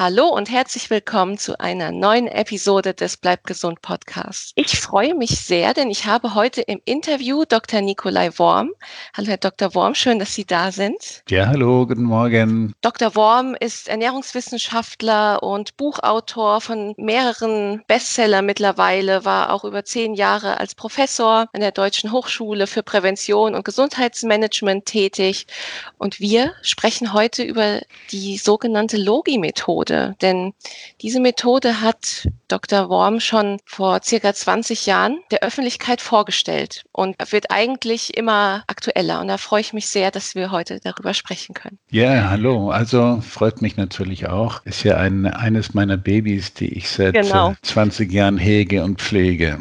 Hallo und herzlich willkommen zu einer neuen Episode des Bleib gesund Podcasts. Ich freue mich sehr, denn ich habe heute im Interview Dr. Nikolai Worm. Hallo, Herr Dr. Worm, schön, dass Sie da sind. Ja, hallo, guten Morgen. Dr. Worm ist Ernährungswissenschaftler und Buchautor von mehreren Bestsellern mittlerweile, war auch über zehn Jahre als Professor an der Deutschen Hochschule für Prävention und Gesundheitsmanagement tätig. Und wir sprechen heute über die sogenannte Logi-Methode. Methode. Denn diese Methode hat Dr. Worm schon vor circa 20 Jahren der Öffentlichkeit vorgestellt und wird eigentlich immer aktueller. Und da freue ich mich sehr, dass wir heute darüber sprechen können. Ja, hallo. Also freut mich natürlich auch. Ist ja ein, eines meiner Babys, die ich seit genau. 20 Jahren hege und pflege.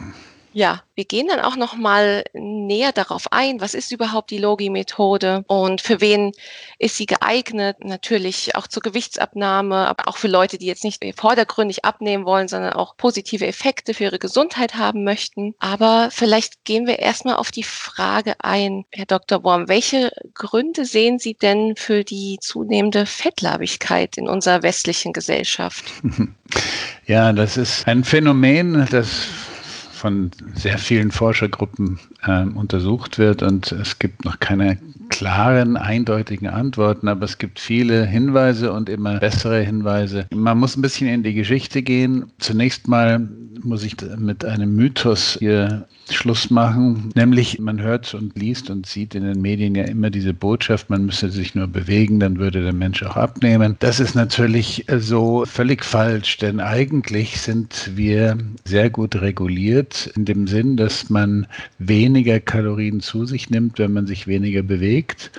Ja, wir gehen dann auch noch mal näher darauf ein, was ist überhaupt die Logi-Methode und für wen ist sie geeignet? Natürlich auch zur Gewichtsabnahme, aber auch für Leute, die jetzt nicht vordergründig abnehmen wollen, sondern auch positive Effekte für ihre Gesundheit haben möchten. Aber vielleicht gehen wir erstmal auf die Frage ein, Herr Dr. Worm, welche Gründe sehen Sie denn für die zunehmende Fettlabigkeit in unserer westlichen Gesellschaft? Ja, das ist ein Phänomen, das von sehr vielen Forschergruppen äh, untersucht wird und es gibt noch keine klaren, eindeutigen Antworten, aber es gibt viele Hinweise und immer bessere Hinweise. Man muss ein bisschen in die Geschichte gehen. Zunächst mal muss ich mit einem Mythos hier Schluss machen, nämlich man hört und liest und sieht in den Medien ja immer diese Botschaft, man müsse sich nur bewegen, dann würde der Mensch auch abnehmen. Das ist natürlich so völlig falsch, denn eigentlich sind wir sehr gut reguliert in dem Sinn, dass man weniger Kalorien zu sich nimmt, wenn man sich weniger bewegt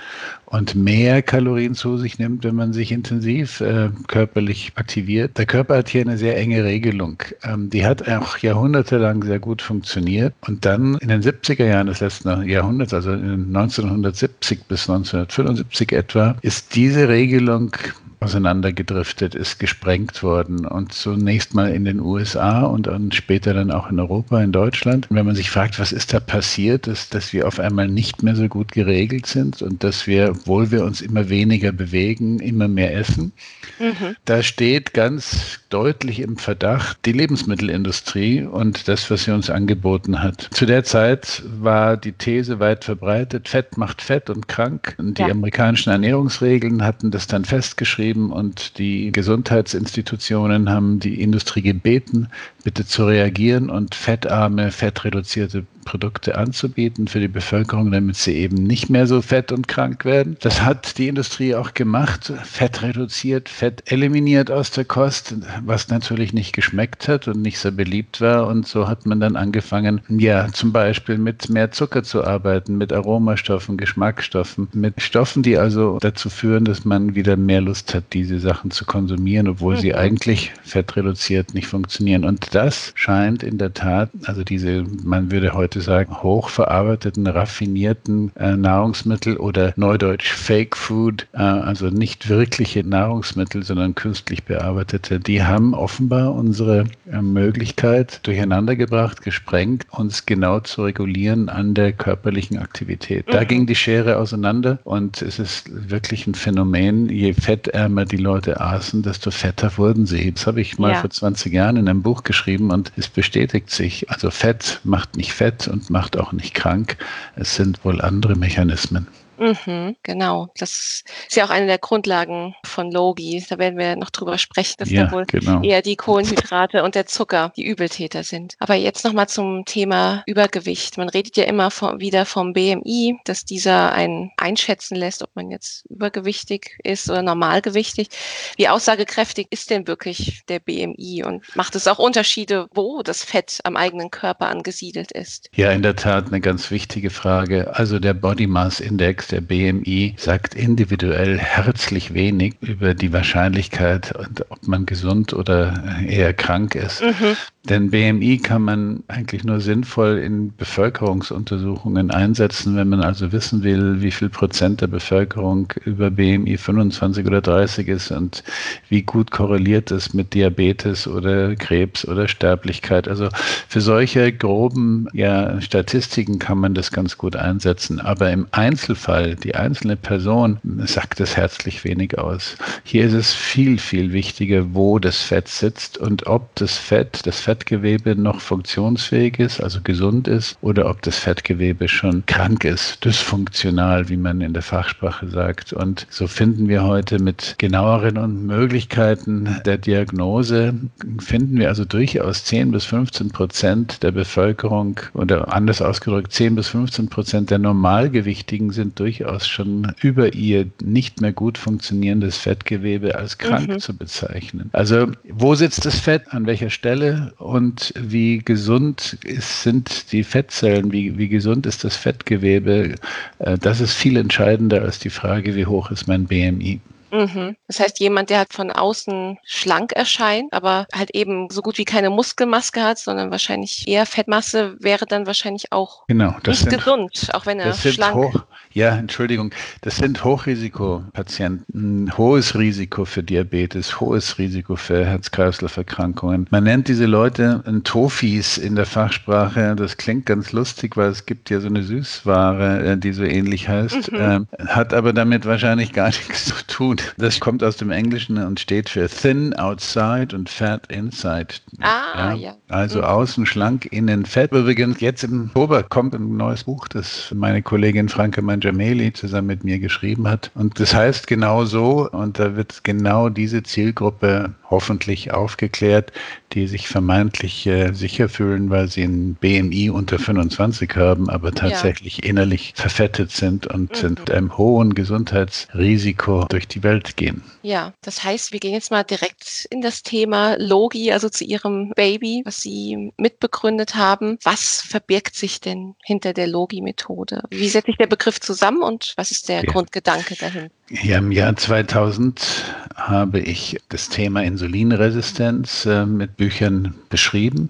und mehr Kalorien zu sich nimmt, wenn man sich intensiv äh, körperlich aktiviert. Der Körper hat hier eine sehr enge Regelung. Ähm, die hat auch jahrhundertelang sehr gut funktioniert. Und dann in den 70er Jahren des letzten Jahrhunderts, also in 1970 bis 1975 etwa, ist diese Regelung auseinandergedriftet, ist gesprengt worden und zunächst mal in den USA und dann später dann auch in Europa, in Deutschland. Und wenn man sich fragt, was ist da passiert, ist, dass wir auf einmal nicht mehr so gut geregelt sind und dass wir, obwohl wir uns immer weniger bewegen, immer mehr essen. Mhm. Da steht ganz deutlich im Verdacht die Lebensmittelindustrie und das, was sie uns angeboten hat. Zu der Zeit war die These weit verbreitet, Fett macht Fett und krank. Und die ja. amerikanischen Ernährungsregeln hatten das dann festgeschrieben geschrieben und die Gesundheitsinstitutionen haben die Industrie gebeten, bitte zu reagieren und fettarme, fettreduzierte Produkte anzubieten für die Bevölkerung, damit sie eben nicht mehr so fett und krank werden. Das hat die Industrie auch gemacht, Fett reduziert, Fett eliminiert aus der Kost, was natürlich nicht geschmeckt hat und nicht so beliebt war. Und so hat man dann angefangen, ja, zum Beispiel mit mehr Zucker zu arbeiten, mit Aromastoffen, Geschmacksstoffen, mit Stoffen, die also dazu führen, dass man wieder mehr Lust hat, diese Sachen zu konsumieren, obwohl mhm. sie eigentlich fettreduziert nicht funktionieren. Und das scheint in der Tat, also diese, man würde heute heute sagen, hochverarbeiteten, raffinierten äh, Nahrungsmittel oder neudeutsch Fake Food, äh, also nicht wirkliche Nahrungsmittel, sondern künstlich bearbeitete, die haben offenbar unsere äh, Möglichkeit durcheinandergebracht, gesprengt, uns genau zu regulieren an der körperlichen Aktivität. Da mhm. ging die Schere auseinander und es ist wirklich ein Phänomen, je fettärmer die Leute aßen, desto fetter wurden sie. Das habe ich mal ja. vor 20 Jahren in einem Buch geschrieben und es bestätigt sich. Also Fett macht nicht Fett und macht auch nicht krank. Es sind wohl andere Mechanismen. Mhm, genau. Das ist ja auch eine der Grundlagen von Logi. Da werden wir noch drüber sprechen, dass ja, da wohl genau. eher die Kohlenhydrate und der Zucker die Übeltäter sind. Aber jetzt nochmal zum Thema Übergewicht. Man redet ja immer vom, wieder vom BMI, dass dieser einen einschätzen lässt, ob man jetzt übergewichtig ist oder normalgewichtig. Wie aussagekräftig ist denn wirklich der BMI und macht es auch Unterschiede, wo das Fett am eigenen Körper angesiedelt ist? Ja, in der Tat eine ganz wichtige Frage. Also der Body Mass Index der BMI sagt individuell herzlich wenig über die Wahrscheinlichkeit, ob man gesund oder eher krank ist. Mhm. Denn BMI kann man eigentlich nur sinnvoll in Bevölkerungsuntersuchungen einsetzen, wenn man also wissen will, wie viel Prozent der Bevölkerung über BMI 25 oder 30 ist und wie gut korreliert es mit Diabetes oder Krebs oder Sterblichkeit. Also für solche groben ja, Statistiken kann man das ganz gut einsetzen. Aber im Einzelfall Fall, die einzelne Person, sagt es herzlich wenig aus. Hier ist es viel, viel wichtiger, wo das Fett sitzt und ob das Fett, das Fettgewebe noch funktionsfähig ist, also gesund ist, oder ob das Fettgewebe schon krank ist, dysfunktional, wie man in der Fachsprache sagt. Und so finden wir heute mit genaueren Möglichkeiten der Diagnose, finden wir also durchaus 10 bis 15 Prozent der Bevölkerung oder anders ausgedrückt 10 bis 15 Prozent der Normalgewichtigen sind durchaus schon über ihr nicht mehr gut funktionierendes Fettgewebe als krank mhm. zu bezeichnen. Also wo sitzt das Fett, an welcher Stelle und wie gesund ist, sind die Fettzellen, wie, wie gesund ist das Fettgewebe, äh, das ist viel entscheidender als die Frage, wie hoch ist mein BMI. Mhm. Das heißt, jemand, der halt von außen schlank erscheint, aber halt eben so gut wie keine Muskelmaske hat, sondern wahrscheinlich eher Fettmasse, wäre dann wahrscheinlich auch genau, nicht sind, gesund, auch wenn er schlank hoch, Ja, Entschuldigung, das sind Hochrisikopatienten, hohes Risiko für Diabetes, hohes Risiko für Herz-Kreislauf-Erkrankungen. Man nennt diese Leute Tofis in der Fachsprache. Das klingt ganz lustig, weil es gibt ja so eine Süßware, äh, die so ähnlich heißt, mhm. äh, hat aber damit wahrscheinlich gar nichts zu tun. Das kommt aus dem Englischen und steht für thin outside und fat inside. Ah, ja. ja. Also mhm. außen schlank, innen fett. Übrigens, jetzt im Oktober kommt ein neues Buch, das meine Kollegin Franke Mangiameli zusammen mit mir geschrieben hat. Und das heißt genau so, und da wird genau diese Zielgruppe hoffentlich aufgeklärt, die sich vermeintlich äh, sicher fühlen, weil sie ein BMI unter 25 haben, aber tatsächlich ja. innerlich verfettet sind und mhm. mit einem hohen Gesundheitsrisiko durch die Welt gehen. Ja, das heißt, wir gehen jetzt mal direkt in das Thema Logi, also zu Ihrem Baby, was Sie mitbegründet haben. Was verbirgt sich denn hinter der Logi-Methode? Wie setzt sich der Begriff zusammen und was ist der ja. Grundgedanke dahinter? Ja, Im Jahr 2000 habe ich das Thema Insulinresistenz äh, mit Büchern beschrieben.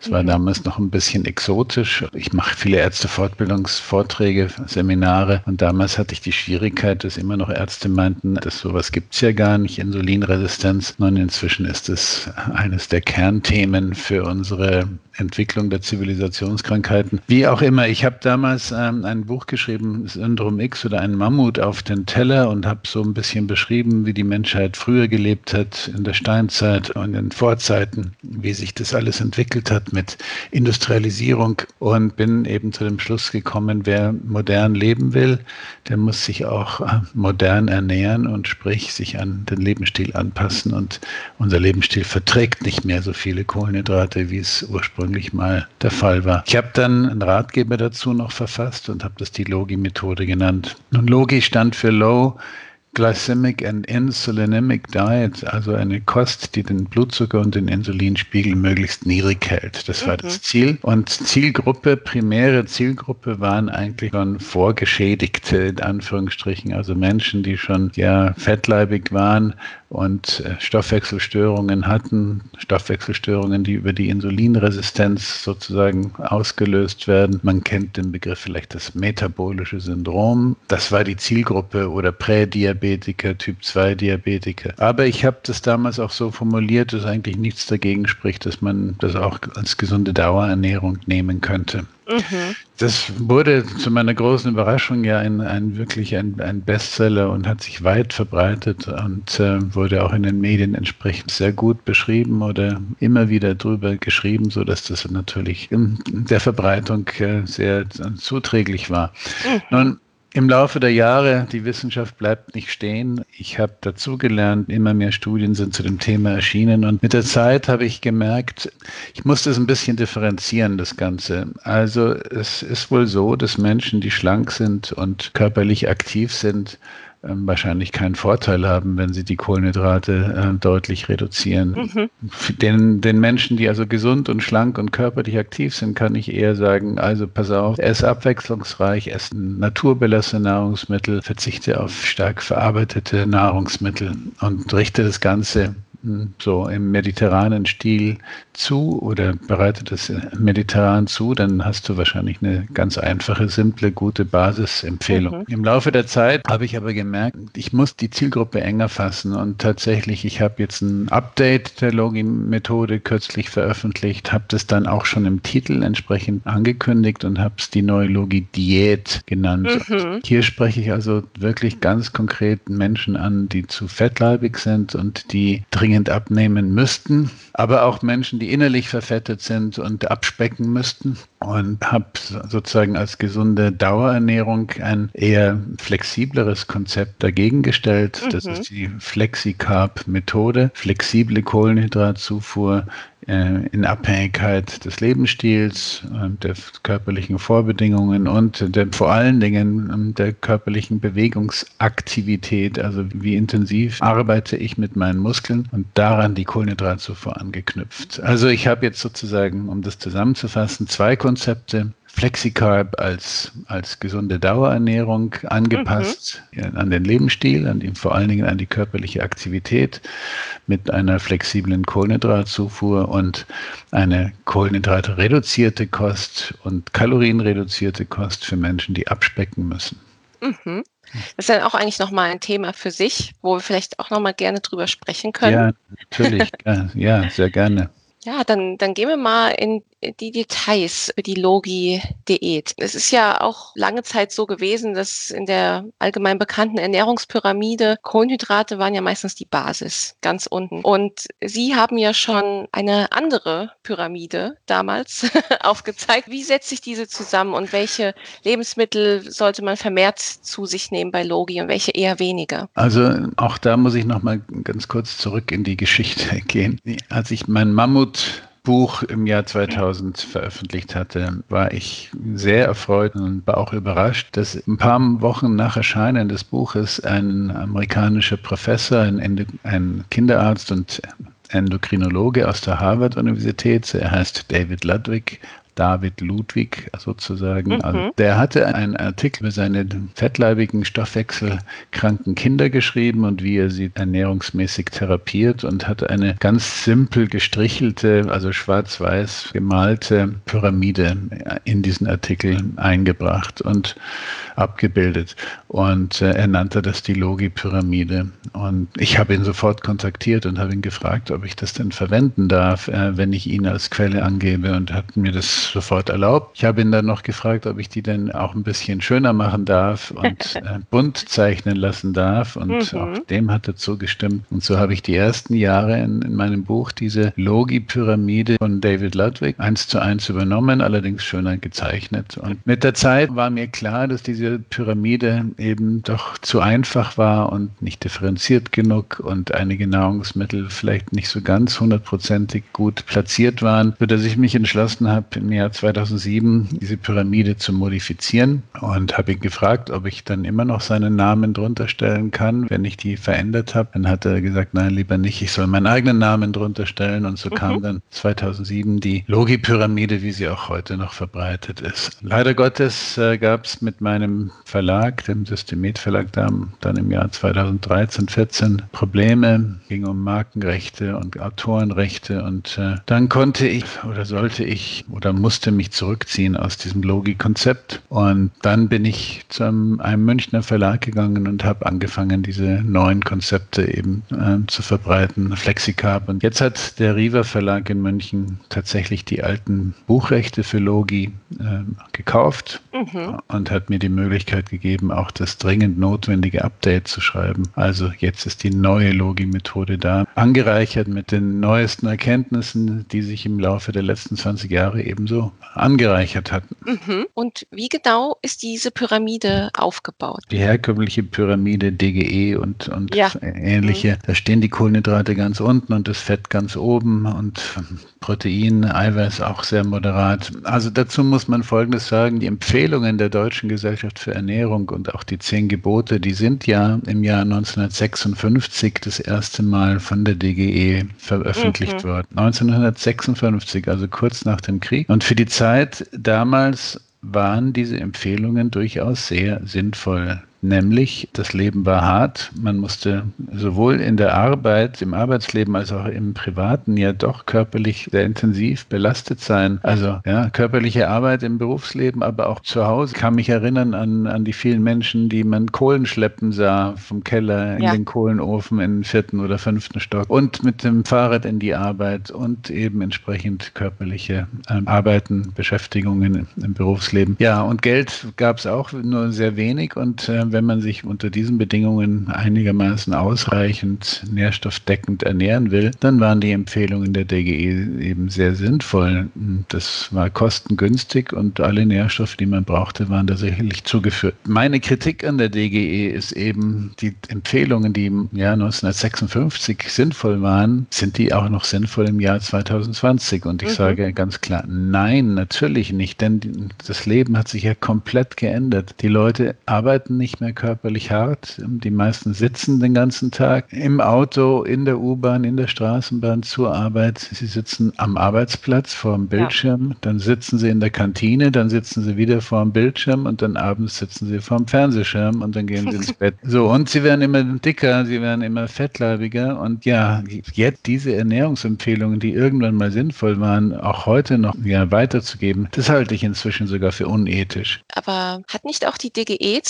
Es war mhm. damals noch ein bisschen exotisch. Ich mache viele Ärztefortbildungsvorträge, Seminare und damals hatte ich die Schwierigkeit, dass immer noch Ärzte meinten, dass sowas gibt es ja gar nicht, Insulinresistenz. Und inzwischen ist es eines der Kernthemen für unsere Entwicklung der Zivilisationskrankheiten. Wie auch immer, ich habe damals ähm, ein Buch geschrieben, Syndrom X oder ein Mammut auf den Teller und habe so ein bisschen beschrieben, wie die Menschheit früher gelebt hat, in der Steinzeit und in Vorzeiten, wie sich das alles entwickelt hat mit Industrialisierung und bin eben zu dem Schluss gekommen, wer modern leben will, der muss sich auch äh, modern ernähren und sprich sich an den Lebensstil anpassen und unser Lebensstil verträgt nicht mehr so viele Kohlenhydrate, wie es ursprünglich mal der Fall war. Ich habe dann einen Ratgeber dazu noch verfasst und habe das die Logi-Methode genannt. Nun, Logi stand für Low Glycemic and Insulinemic Diet, also eine Kost, die den Blutzucker und den Insulinspiegel möglichst niedrig hält. Das war mhm. das Ziel. Und Zielgruppe, primäre Zielgruppe waren eigentlich schon Vorgeschädigte, in Anführungsstrichen, also Menschen, die schon ja fettleibig waren und äh, Stoffwechselstörungen hatten, Stoffwechselstörungen, die über die Insulinresistenz sozusagen ausgelöst werden. Man kennt den Begriff vielleicht das metabolische Syndrom. Das war die Zielgruppe oder Prädiabetiker, Typ 2 Diabetiker. Aber ich habe das damals auch so formuliert, dass eigentlich nichts dagegen spricht, dass man das auch als gesunde Dauerernährung nehmen könnte. Mhm. Das wurde zu meiner großen Überraschung ja ein, ein wirklich ein, ein Bestseller und hat sich weit verbreitet und äh, wurde auch in den Medien entsprechend sehr gut beschrieben oder immer wieder drüber geschrieben, so dass das natürlich in der Verbreitung äh, sehr zuträglich war. Mhm. Nun, im Laufe der Jahre, die Wissenschaft bleibt nicht stehen. Ich habe dazugelernt, immer mehr Studien sind zu dem Thema erschienen und mit der Zeit habe ich gemerkt, ich muss das ein bisschen differenzieren, das Ganze. Also es ist wohl so, dass Menschen, die schlank sind und körperlich aktiv sind, ähm, wahrscheinlich keinen Vorteil haben, wenn sie die Kohlenhydrate äh, deutlich reduzieren. Mhm. Den, den Menschen, die also gesund und schlank und körperlich aktiv sind, kann ich eher sagen, also pass auf, ess abwechslungsreich, ess naturbelassene Nahrungsmittel, verzichte auf stark verarbeitete Nahrungsmittel und richte das Ganze hm, so im mediterranen Stil zu oder bereitet es mediterran zu, dann hast du wahrscheinlich eine ganz einfache, simple, gute Basisempfehlung. Mhm. Im Laufe der Zeit habe ich aber gemerkt, ich muss die Zielgruppe enger fassen und tatsächlich, ich habe jetzt ein Update der Login-Methode kürzlich veröffentlicht, habe das dann auch schon im Titel entsprechend angekündigt und habe es die neue Logi-Diät genannt. Mhm. Hier spreche ich also wirklich ganz konkret Menschen an, die zu fettleibig sind und die dringend abnehmen müssten, aber auch Menschen, die innerlich verfettet sind und abspecken müssten und habe sozusagen als gesunde Dauerernährung ein eher flexibleres Konzept dagegen gestellt. Mhm. Das ist die Flexicarb-Methode, flexible Kohlenhydratzufuhr in Abhängigkeit des Lebensstils, äh, der körperlichen Vorbedingungen und der, vor allen Dingen ähm, der körperlichen Bewegungsaktivität. Also wie intensiv arbeite ich mit meinen Muskeln und daran die Kohlenhydratzufuhr angeknüpft. Also ich habe jetzt sozusagen, um das zusammenzufassen, zwei Konzepte. Flexicarb als, als gesunde Dauerernährung angepasst mhm. an den Lebensstil, an die, vor allen Dingen an die körperliche Aktivität mit einer flexiblen Kohlenhydratzufuhr und eine kohlenhydratreduzierte Kost und kalorienreduzierte Kost für Menschen, die abspecken müssen. Mhm. Das ist dann auch eigentlich nochmal ein Thema für sich, wo wir vielleicht auch nochmal gerne drüber sprechen können. Ja, natürlich. ja, sehr gerne. Ja, dann, dann gehen wir mal in die Details für die Logi-Diät. Es ist ja auch lange Zeit so gewesen, dass in der allgemein bekannten Ernährungspyramide Kohlenhydrate waren ja meistens die Basis, ganz unten. Und Sie haben ja schon eine andere Pyramide damals aufgezeigt. Wie setzt sich diese zusammen und welche Lebensmittel sollte man vermehrt zu sich nehmen bei Logi und welche eher weniger? Also auch da muss ich noch mal ganz kurz zurück in die Geschichte gehen. Als ich mein Mammut Buch im Jahr 2000 veröffentlicht hatte, war ich sehr erfreut und war auch überrascht, dass ein paar Wochen nach Erscheinen des Buches ein amerikanischer Professor, ein, ein Kinderarzt und Endokrinologe aus der Harvard-Universität, er heißt David Ludwig, David Ludwig sozusagen. Mhm. Also der hatte einen Artikel über seine fettleibigen, stoffwechselkranken Kinder geschrieben und wie er sie ernährungsmäßig therapiert und hat eine ganz simpel gestrichelte, also schwarz-weiß gemalte Pyramide in diesen Artikel eingebracht und abgebildet. Und äh, er nannte das die Logi-Pyramide. Und ich habe ihn sofort kontaktiert und habe ihn gefragt, ob ich das denn verwenden darf, äh, wenn ich ihn als Quelle angebe und hat mir das sofort erlaubt. Ich habe ihn dann noch gefragt, ob ich die denn auch ein bisschen schöner machen darf und äh, bunt zeichnen lassen darf. Und mhm. auch dem hat er zugestimmt. Und so habe ich die ersten Jahre in, in meinem Buch diese Logi-Pyramide von David Ludwig eins zu eins übernommen, allerdings schöner gezeichnet. Und mit der Zeit war mir klar, dass diese Pyramide eben doch zu einfach war und nicht differenziert genug und einige Nahrungsmittel vielleicht nicht so ganz hundertprozentig gut platziert waren, sodass ich mich entschlossen habe, mir Jahr 2007 diese Pyramide zu modifizieren und habe ihn gefragt, ob ich dann immer noch seinen Namen drunter stellen kann, wenn ich die verändert habe. Dann hat er gesagt, nein, lieber nicht, ich soll meinen eigenen Namen drunter stellen und so mhm. kam dann 2007 die Logi-Pyramide, wie sie auch heute noch verbreitet ist. Leider Gottes äh, gab es mit meinem Verlag, dem Systemet Verlag, dann im Jahr 2013, 14 Probleme, ging um Markenrechte und Autorenrechte und äh, dann konnte ich oder sollte ich oder musste musste mich zurückziehen aus diesem Logi-Konzept. Und dann bin ich zu einem, einem Münchner Verlag gegangen und habe angefangen, diese neuen Konzepte eben äh, zu verbreiten, Flexicarb. Und jetzt hat der Riva Verlag in München tatsächlich die alten Buchrechte für Logi äh, gekauft mhm. und hat mir die Möglichkeit gegeben, auch das dringend notwendige Update zu schreiben. Also jetzt ist die neue Logi-Methode da, angereichert mit den neuesten Erkenntnissen, die sich im Laufe der letzten 20 Jahre ebenso angereichert hatten. Mhm. Und wie genau ist diese Pyramide aufgebaut? Die herkömmliche Pyramide DGE und, und ja. ähnliche, mhm. da stehen die Kohlenhydrate ganz unten und das Fett ganz oben und Protein, Eiweiß auch sehr moderat. Also dazu muss man Folgendes sagen, die Empfehlungen der Deutschen Gesellschaft für Ernährung und auch die zehn Gebote, die sind ja im Jahr 1956 das erste Mal von der DGE veröffentlicht mhm. worden. 1956, also kurz nach dem Krieg. Und für die Zeit damals waren diese Empfehlungen durchaus sehr sinnvoll. Nämlich das Leben war hart. Man musste sowohl in der Arbeit, im Arbeitsleben als auch im Privaten ja doch körperlich sehr intensiv belastet sein. Also ja, körperliche Arbeit im Berufsleben, aber auch zu Hause. Ich kann mich erinnern an, an die vielen Menschen, die man Kohlen schleppen sah vom Keller in ja. den Kohlenofen im vierten oder fünften Stock und mit dem Fahrrad in die Arbeit und eben entsprechend körperliche äh, Arbeiten, Beschäftigungen im Berufsleben. Ja, und Geld gab es auch nur sehr wenig und äh, wenn man sich unter diesen Bedingungen einigermaßen ausreichend nährstoffdeckend ernähren will, dann waren die Empfehlungen der DGE eben sehr sinnvoll. Das war kostengünstig und alle Nährstoffe, die man brauchte, waren da sicherlich zugeführt. Meine Kritik an der DGE ist eben, die Empfehlungen, die im Jahr 1956 sinnvoll waren, sind die auch noch sinnvoll im Jahr 2020? Und ich mhm. sage ganz klar, nein, natürlich nicht, denn das Leben hat sich ja komplett geändert. Die Leute arbeiten nicht mehr körperlich hart, die meisten sitzen den ganzen Tag im Auto, in der U-Bahn, in der Straßenbahn zur Arbeit. Sie sitzen am Arbeitsplatz vor dem Bildschirm, ja. dann sitzen sie in der Kantine, dann sitzen sie wieder vor dem Bildschirm und dann abends sitzen sie vor dem Fernsehschirm und dann gehen sie ins Bett. So, und sie werden immer dicker, sie werden immer fettleibiger und ja, jetzt diese Ernährungsempfehlungen, die irgendwann mal sinnvoll waren, auch heute noch ja, weiterzugeben, das halte ich inzwischen sogar für unethisch. Aber hat nicht auch die DGE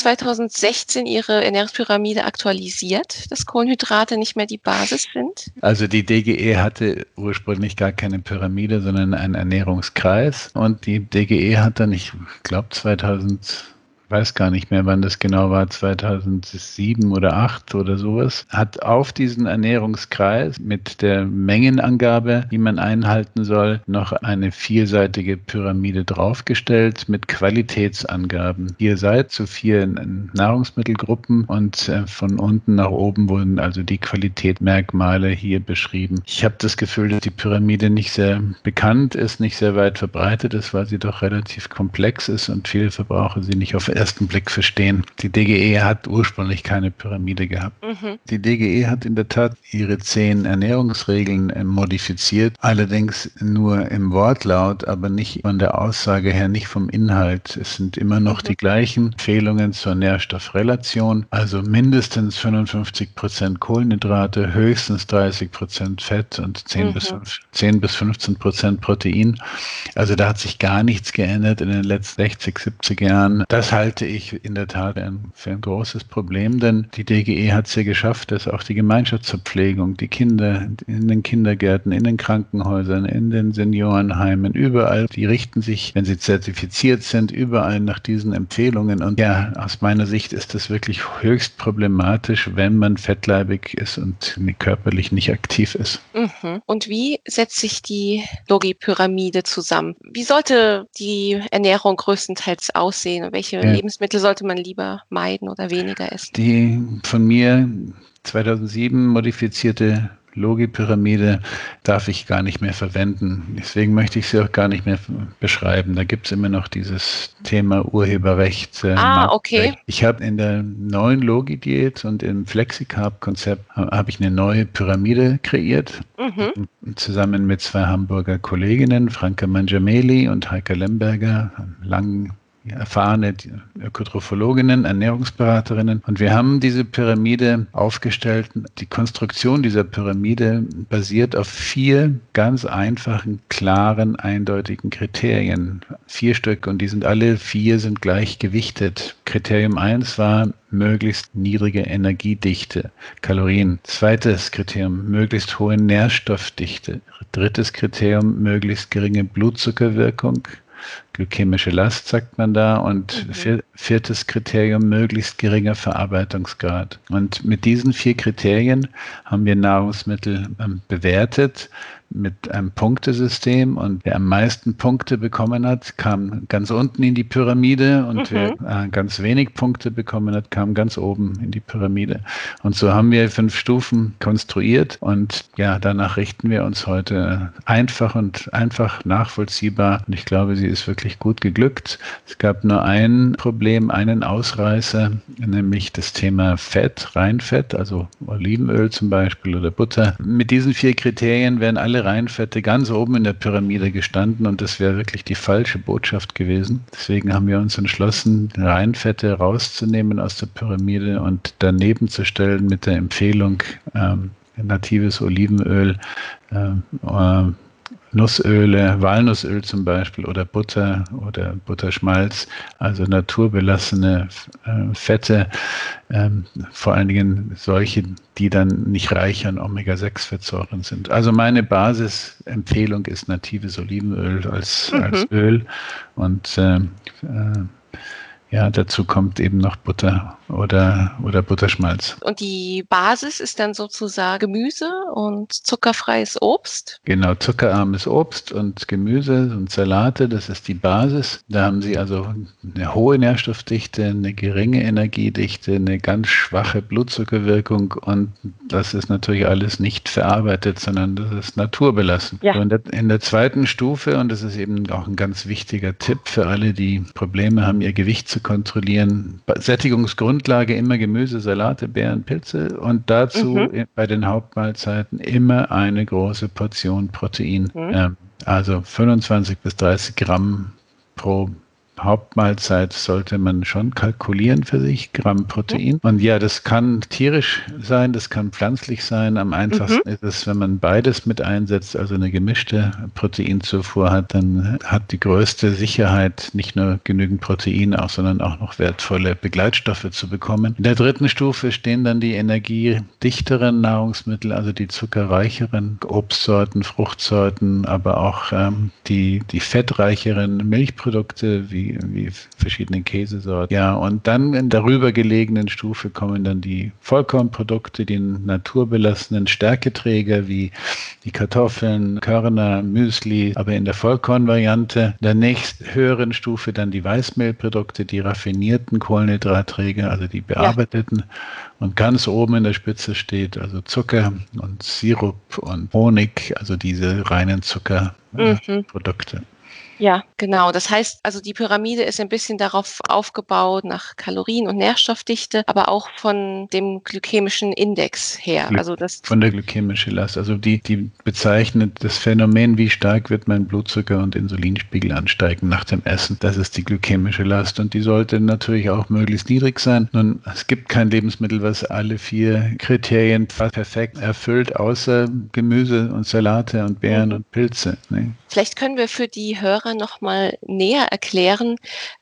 2016 ihre Ernährungspyramide aktualisiert, dass Kohlenhydrate nicht mehr die Basis sind? Also die DGE hatte ursprünglich gar keine Pyramide, sondern einen Ernährungskreis und die DGE hat dann, ich glaube 2000 weiß gar nicht mehr, wann das genau war, 2007 oder 2008 oder sowas, hat auf diesen Ernährungskreis mit der Mengenangabe, die man einhalten soll, noch eine vierseitige Pyramide draufgestellt mit Qualitätsangaben. Vier Seiten zu vier Nahrungsmittelgruppen und äh, von unten nach oben wurden also die Qualitätsmerkmale hier beschrieben. Ich habe das Gefühl, dass die Pyramide nicht sehr bekannt ist, nicht sehr weit verbreitet ist, weil sie doch relativ komplex ist und viele Verbraucher sie nicht auf ersten Blick verstehen. Die DGE hat ursprünglich keine Pyramide gehabt. Mhm. Die DGE hat in der Tat ihre zehn Ernährungsregeln äh, modifiziert, allerdings nur im Wortlaut, aber nicht von der Aussage her, nicht vom Inhalt. Es sind immer noch mhm. die gleichen Empfehlungen zur Nährstoffrelation, also mindestens 55 Prozent Kohlenhydrate, höchstens 30 Prozent Fett und 10, mhm. bis 5, 10 bis 15 Prozent Protein. Also da hat sich gar nichts geändert in den letzten 60, 70 Jahren. Das heißt, halte ich in der Tat ein, für ein großes Problem, denn die DGE hat es ja geschafft, dass auch die Gemeinschaftsverpflegung, die Kinder in den Kindergärten, in den Krankenhäusern, in den Seniorenheimen, überall, die richten sich, wenn sie zertifiziert sind, überall nach diesen Empfehlungen. Und ja, aus meiner Sicht ist das wirklich höchst problematisch, wenn man fettleibig ist und körperlich nicht aktiv ist. Mhm. Und wie setzt sich die Logi-Pyramide zusammen? Wie sollte die Ernährung größtenteils aussehen und welche ja. Lebensmittel sollte man lieber meiden oder weniger essen? Die von mir 2007 modifizierte Logi-Pyramide darf ich gar nicht mehr verwenden. Deswegen möchte ich sie auch gar nicht mehr beschreiben. Da gibt es immer noch dieses Thema Urheberrecht. Äh, ah, okay. Ich habe in der neuen Logi-Diät und im Flexicarb-Konzept habe ich eine neue Pyramide kreiert. Mhm. Zusammen mit zwei Hamburger Kolleginnen, Franka Mangiameli und Heike Lemberger, langen erfahrene Ökotrophologinnen, Ernährungsberaterinnen. Und wir haben diese Pyramide aufgestellt. Die Konstruktion dieser Pyramide basiert auf vier ganz einfachen, klaren, eindeutigen Kriterien. Vier Stück und die sind alle vier sind gleich gewichtet. Kriterium eins war möglichst niedrige Energiedichte, Kalorien. Zweites Kriterium, möglichst hohe Nährstoffdichte. Drittes Kriterium, möglichst geringe Blutzuckerwirkung glykämische Last, sagt man da. Und mhm. viertes Kriterium, möglichst geringer Verarbeitungsgrad. Und mit diesen vier Kriterien haben wir Nahrungsmittel ähm, bewertet mit einem Punktesystem und wer am meisten Punkte bekommen hat, kam ganz unten in die Pyramide und mhm. wer äh, ganz wenig Punkte bekommen hat, kam ganz oben in die Pyramide. Und so haben wir fünf Stufen konstruiert und ja, danach richten wir uns heute einfach und einfach nachvollziehbar. Und ich glaube, sie ist wirklich gut geglückt. Es gab nur ein Problem, einen Ausreißer, nämlich das Thema Fett, Reinfett, also Olivenöl zum Beispiel oder Butter. Mit diesen vier Kriterien werden alle Reinfette ganz oben in der Pyramide gestanden und das wäre wirklich die falsche Botschaft gewesen. Deswegen haben wir uns entschlossen, Reinfette rauszunehmen aus der Pyramide und daneben zu stellen mit der Empfehlung, ähm, natives Olivenöl, äh, äh, Nussöle, Walnussöl zum Beispiel oder Butter oder Butterschmalz, also naturbelassene äh, Fette, ähm, vor allen Dingen solche, die dann nicht reich an Omega-6-Fettsäuren sind. Also meine Basisempfehlung ist natives Olivenöl als, mhm. als Öl und äh, äh, ja, dazu kommt eben noch Butter oder, oder Butterschmalz. Und die Basis ist dann sozusagen Gemüse und zuckerfreies Obst? Genau, zuckerarmes Obst und Gemüse und Salate, das ist die Basis. Da haben Sie also eine hohe Nährstoffdichte, eine geringe Energiedichte, eine ganz schwache Blutzuckerwirkung und das ist natürlich alles nicht verarbeitet, sondern das ist naturbelassen. Ja. in, der, in der zweiten Stufe, und das ist eben auch ein ganz wichtiger Tipp für alle, die Probleme haben, ihr Gewicht zu kontrollieren, Sättigungsgrund Grundlage immer Gemüse, Salate, Beeren, Pilze und dazu mhm. bei den Hauptmahlzeiten immer eine große Portion Protein. Mhm. Ähm, also 25 bis 30 Gramm pro Hauptmahlzeit sollte man schon kalkulieren für sich, Gramm Protein. Und ja, das kann tierisch sein, das kann pflanzlich sein. Am einfachsten mhm. ist es, wenn man beides mit einsetzt, also eine gemischte Proteinzufuhr hat, dann hat die größte Sicherheit, nicht nur genügend Protein, auch, sondern auch noch wertvolle Begleitstoffe zu bekommen. In der dritten Stufe stehen dann die energiedichteren Nahrungsmittel, also die zuckerreicheren Obstsorten, Fruchtsorten, aber auch ähm, die, die fettreicheren Milchprodukte wie wie, verschiedene Käsesorten. Ja, und dann in darüber gelegenen Stufe kommen dann die Vollkornprodukte, die naturbelassenen Stärketräger wie die Kartoffeln, Körner, Müsli, aber in der Vollkornvariante. In der nächst höheren Stufe dann die Weißmehlprodukte, die raffinierten Kohlenhydratträger, also die bearbeiteten. Ja. Und ganz oben in der Spitze steht also Zucker und Sirup und Honig, also diese reinen Zuckerprodukte. Mhm. Ja, genau. Das heißt, also die Pyramide ist ein bisschen darauf aufgebaut nach Kalorien und Nährstoffdichte, aber auch von dem glykämischen Index her. Also das von der glykämischen Last. Also die, die bezeichnet das Phänomen, wie stark wird mein Blutzucker und Insulinspiegel ansteigen nach dem Essen. Das ist die glykämische Last und die sollte natürlich auch möglichst niedrig sein. Nun, es gibt kein Lebensmittel, was alle vier Kriterien perfekt erfüllt, außer Gemüse und Salate und Beeren mhm. und Pilze. Ne? Vielleicht können wir für die Hörer noch mal näher erklären,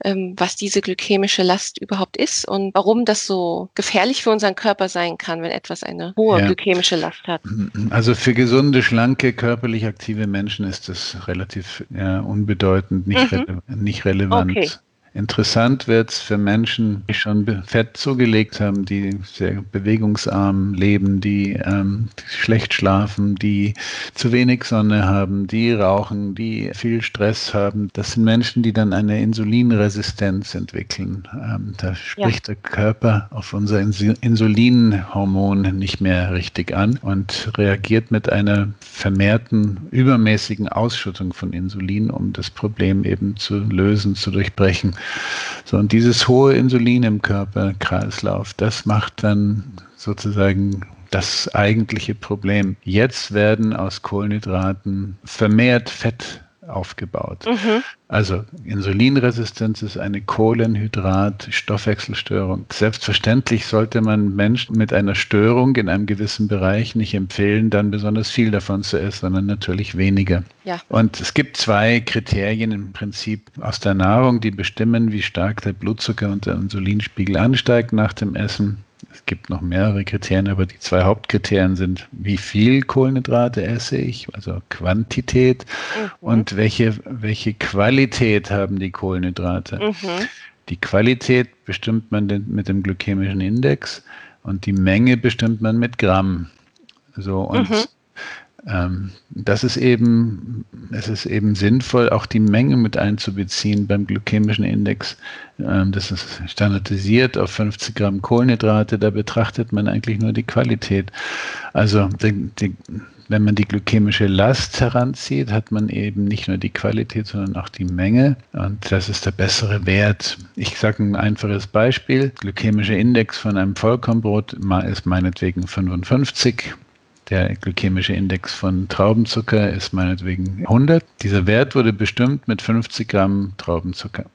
ähm, was diese glykämische Last überhaupt ist und warum das so gefährlich für unseren Körper sein kann, wenn etwas eine hohe ja. glykämische Last hat. Also für gesunde, schlanke, körperlich aktive Menschen ist das relativ ja, unbedeutend, nicht, mhm. rele nicht relevant. Okay. Interessant wird es für Menschen, die schon Fett zugelegt haben, die sehr bewegungsarm leben, die ähm, schlecht schlafen, die zu wenig Sonne haben, die rauchen, die viel Stress haben. Das sind Menschen, die dann eine Insulinresistenz entwickeln. Ähm, da spricht ja. der Körper auf unser Insulinhormon nicht mehr richtig an und reagiert mit einer vermehrten übermäßigen Ausschüttung von Insulin, um das Problem eben zu lösen, zu durchbrechen. So, und dieses hohe Insulin im Körperkreislauf, das macht dann sozusagen das eigentliche Problem. Jetzt werden aus Kohlenhydraten vermehrt Fett aufgebaut. Mhm. Also Insulinresistenz ist eine Kohlenhydrat-Stoffwechselstörung. Selbstverständlich sollte man Menschen mit einer Störung in einem gewissen Bereich nicht empfehlen, dann besonders viel davon zu essen, sondern natürlich weniger. Ja. Und es gibt zwei Kriterien im Prinzip aus der Nahrung, die bestimmen, wie stark der Blutzucker und der Insulinspiegel ansteigt nach dem Essen. Es gibt noch mehrere Kriterien, aber die zwei Hauptkriterien sind, wie viel Kohlenhydrate esse ich, also Quantität, mhm. und welche, welche Qualität haben die Kohlenhydrate. Mhm. Die Qualität bestimmt man mit dem glykämischen Index und die Menge bestimmt man mit Gramm. So, und mhm. Ähm, das ist eben, es ist eben sinnvoll, auch die Menge mit einzubeziehen beim glykämischen Index. Ähm, das ist standardisiert auf 50 Gramm Kohlenhydrate. Da betrachtet man eigentlich nur die Qualität. Also die, die, wenn man die glykämische Last heranzieht, hat man eben nicht nur die Qualität, sondern auch die Menge. Und das ist der bessere Wert. Ich sage ein einfaches Beispiel. Glykämischer Index von einem Vollkornbrot ist meinetwegen 55 Der glykämische Index von Traubenzucker ist meinetwegen 100. Dieser Wert wurde bestimmt mit 50 Gramm Traubenzucker.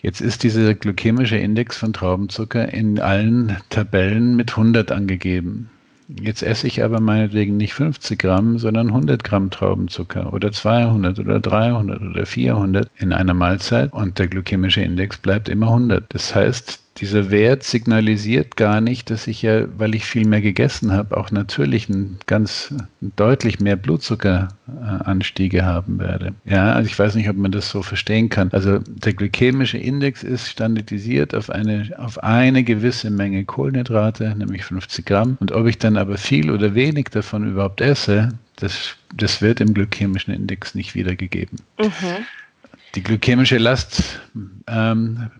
Jetzt ist dieser glykämische Index von Traubenzucker in allen Tabellen mit 100 angegeben. Jetzt esse ich aber meinetwegen nicht 50 Gramm, sondern 100 Gramm Traubenzucker oder 200 oder 300 oder 400 in einer Mahlzeit und der glykämische Index bleibt immer 100. Das heißt, dieser Wert signalisiert gar nicht, dass ich ja, weil ich viel mehr gegessen habe, auch natürlich einen ganz deutlich mehr Blutzuckeranstiege haben werde. Ja, also ich weiß nicht, ob man das so verstehen kann. Also der glykämische Index ist standardisiert auf eine, auf eine gewisse Menge Kohlenhydrate, nämlich 50 Gramm. Und ob ich dann aber viel oder wenig davon überhaupt esse, das, das wird im glykämischen Index nicht wiedergegeben. Mhm. Die glykämische Last ähm,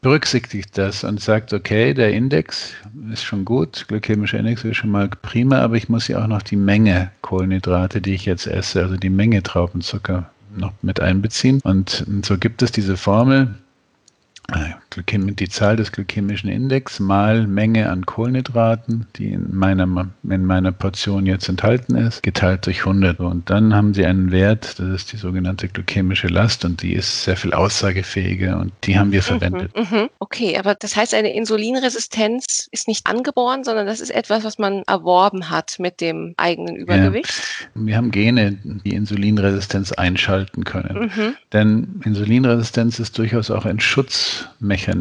berücksichtigt das und sagt, okay, der Index ist schon gut, glykämischer Index ist schon mal prima, aber ich muss ja auch noch die Menge Kohlenhydrate, die ich jetzt esse, also die Menge Traubenzucker noch mit einbeziehen. Und so gibt es diese Formel, die Zahl des glykämischen Index mal Menge an Kohlenhydraten, die in meiner, in meiner Portion jetzt enthalten ist, geteilt durch 100. Und dann haben sie einen Wert, das ist die sogenannte glykämische Last und die ist sehr viel aussagefähiger und die haben wir mhm, verwendet. Mhm, okay, aber das heißt, eine Insulinresistenz ist nicht angeboren, sondern das ist etwas, was man erworben hat mit dem eigenen Übergewicht? Ja, wir haben Gene, die Insulinresistenz einschalten können. Mhm. Denn Insulinresistenz ist durchaus auch ein Schutzmechanismus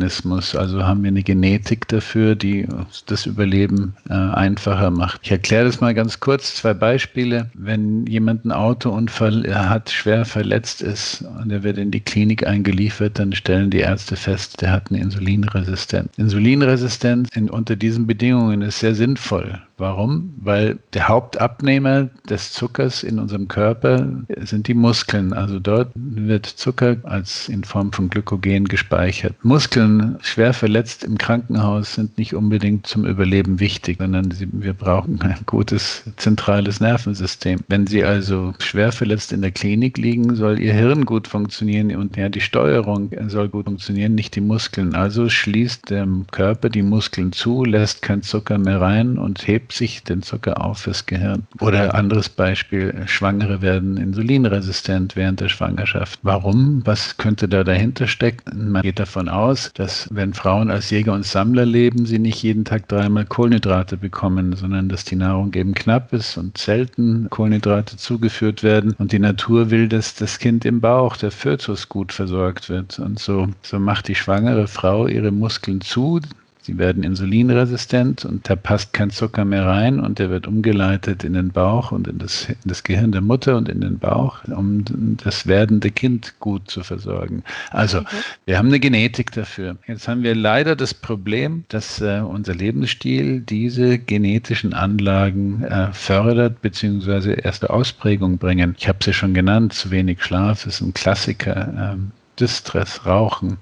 Organismus. Also haben wir eine Genetik dafür, die das Überleben äh, einfacher macht. Ich erkläre das mal ganz kurz. Zwei Beispiele. Wenn jemand einen Autounfall hat, schwer verletzt ist und er wird in die Klinik eingeliefert, dann stellen die Ärzte fest, der hat eine Insulinresistenz. Insulinresistenz in, unter diesen Bedingungen ist sehr sinnvoll. Warum? Weil der Hauptabnehmer des Zuckers in unserem Körper sind die Muskeln. Also dort wird Zucker als in Form von Glykogen gespeichert. Muskeln schwer verletzt im Krankenhaus sind nicht unbedingt zum Überleben wichtig, sondern sie, wir brauchen ein gutes zentrales Nervensystem. Wenn sie also schwer verletzt in der Klinik liegen, soll ihr Hirn gut funktionieren und ja, die Steuerung soll gut funktionieren, nicht die Muskeln. Also schließt der Körper die Muskeln zu, lässt kein Zucker mehr rein und hebt sich den Zucker auf fürs Gehirn. Oder anderes Beispiel, Schwangere werden insulinresistent während der Schwangerschaft. Warum? Was könnte da dahinter stecken? Man geht davon aus, dass wenn Frauen als Jäger und Sammler leben, sie nicht jeden Tag dreimal Kohlenhydrate bekommen, sondern dass die Nahrung eben knapp ist und selten Kohlenhydrate zugeführt werden. Und die Natur will, dass das Kind im Bauch, der Fötus, gut versorgt wird. Und so, so macht die schwangere Frau ihre Muskeln zu, Sie werden insulinresistent und da passt kein Zucker mehr rein und der wird umgeleitet in den Bauch und in das, in das Gehirn der Mutter und in den Bauch, um das werdende Kind gut zu versorgen. Also, mhm. wir haben eine Genetik dafür. Jetzt haben wir leider das Problem, dass äh, unser Lebensstil diese genetischen Anlagen äh, fördert bzw. erste Ausprägung bringen. Ich habe sie schon genannt, zu wenig Schlaf ist ein Klassiker. Ähm, Distress, Rauchen,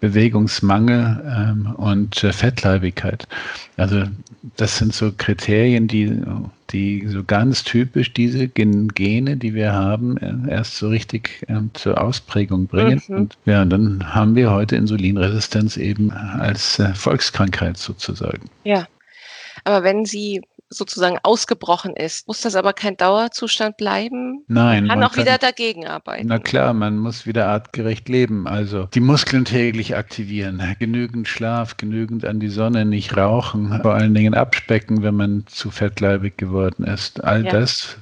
Bewegungsmangel ähm, und äh, Fettleibigkeit. Also das sind so Kriterien, die, die so ganz typisch diese Gene, die wir haben, äh, erst so richtig äh, zur Ausprägung bringen. Mhm. Und ja, dann haben wir heute Insulinresistenz eben als äh, Volkskrankheit sozusagen. Ja. Aber wenn Sie sozusagen ausgebrochen ist. Muss das aber kein Dauerzustand bleiben? Nein. Man kann auch kann, wieder dagegen arbeiten. Na klar, man muss wieder artgerecht leben. Also die Muskeln täglich aktivieren, genügend Schlaf, genügend an die Sonne, nicht rauchen, vor allen Dingen abspecken, wenn man zu fettleibig geworden ist. All ja. das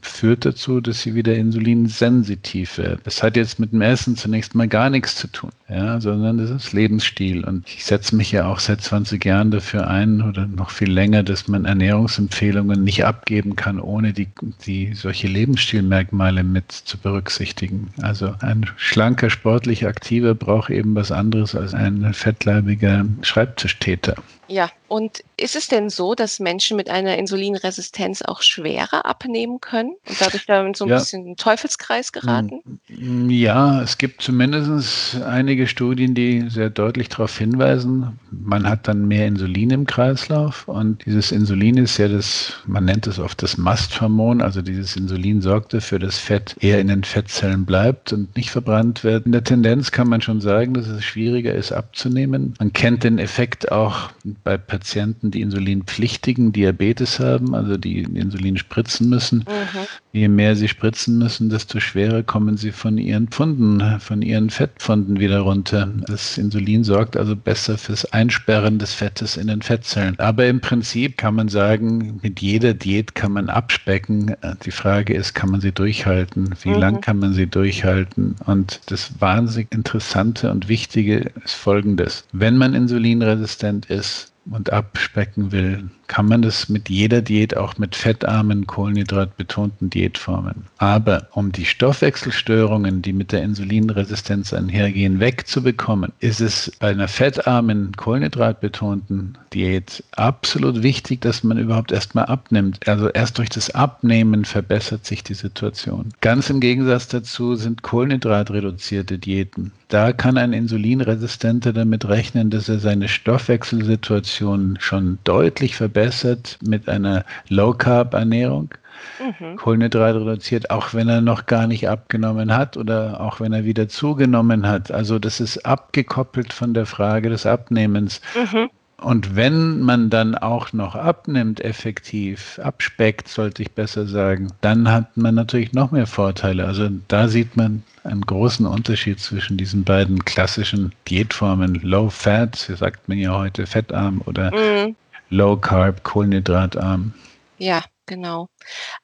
führt dazu, dass sie wieder insulinsensitiv wird. Das hat jetzt mit dem Essen zunächst mal gar nichts zu tun, ja, sondern das ist Lebensstil. Und ich setze mich ja auch seit 20 Jahren dafür ein oder noch viel länger, dass man Ernährungsempfehlungen nicht abgeben kann, ohne die, die solche Lebensstilmerkmale mit zu berücksichtigen. Also ein schlanker, sportlich aktiver braucht eben was anderes als ein fettleibiger Schreibtischtäter. Ja, und ist es denn so, dass Menschen mit einer Insulinresistenz auch schwerer abnehmen können und dadurch dann so ein ja. bisschen in den Teufelskreis geraten? Mm, ja, es gibt zumindest einige einige Studien, die sehr deutlich darauf hinweisen, man hat dann mehr Insulin im Kreislauf und dieses Insulin ist ja das, man nennt es oft das Masthormon, also dieses Insulin sorgt dafür, dass Fett eher in den Fettzellen bleibt und nicht verbrannt wird. In der Tendenz kann man schon sagen, dass es schwieriger ist abzunehmen. Man kennt den Effekt auch bei Patienten, die insulinpflichtigen Diabetes haben, also die Insulin spritzen müssen. Mhm. Je mehr sie spritzen müssen, desto schwerer kommen sie von ihren Pfunden, von ihren Fettpfunden wieder runter. Das Insulin sorgt also besser fürs Einsperren des Fettes in den Fettzellen. Aber im Prinzip kann man sagen, mit jeder Diät kann man abspecken. Die Frage ist, kann man sie durchhalten? Wie mhm. lang kann man sie durchhalten? Und das wahnsinnig Interessante und Wichtige ist Folgendes. Wenn man insulinresistent ist, und abspecken will, kann man das mit jeder Diät, auch mit fettarmen, kohlenhydratbetonten Diätformen. Aber um die Stoffwechselstörungen, die mit der Insulinresistenz einhergehen, wegzubekommen, ist es bei einer fettarmen, kohlenhydratbetonten Diät absolut wichtig, dass man überhaupt erstmal abnimmt. Also erst durch das Abnehmen verbessert sich die Situation. Ganz im Gegensatz dazu sind kohlenhydratreduzierte Diäten. Da kann ein Insulinresistenter damit rechnen, dass er seine Stoffwechselsituation schon deutlich verbessert mit einer Low-Carb-Ernährung. Mhm. Kohlenhydrate reduziert, auch wenn er noch gar nicht abgenommen hat oder auch wenn er wieder zugenommen hat. Also das ist abgekoppelt von der Frage des Abnehmens. Mhm. Und wenn man dann auch noch abnimmt, effektiv, abspeckt, sollte ich besser sagen, dann hat man natürlich noch mehr Vorteile. Also da sieht man einen großen Unterschied zwischen diesen beiden klassischen Diätformen. Low Fat, sagt man ja heute, fettarm oder mm. Low Carb, kohlenhydratarm. Ja, genau.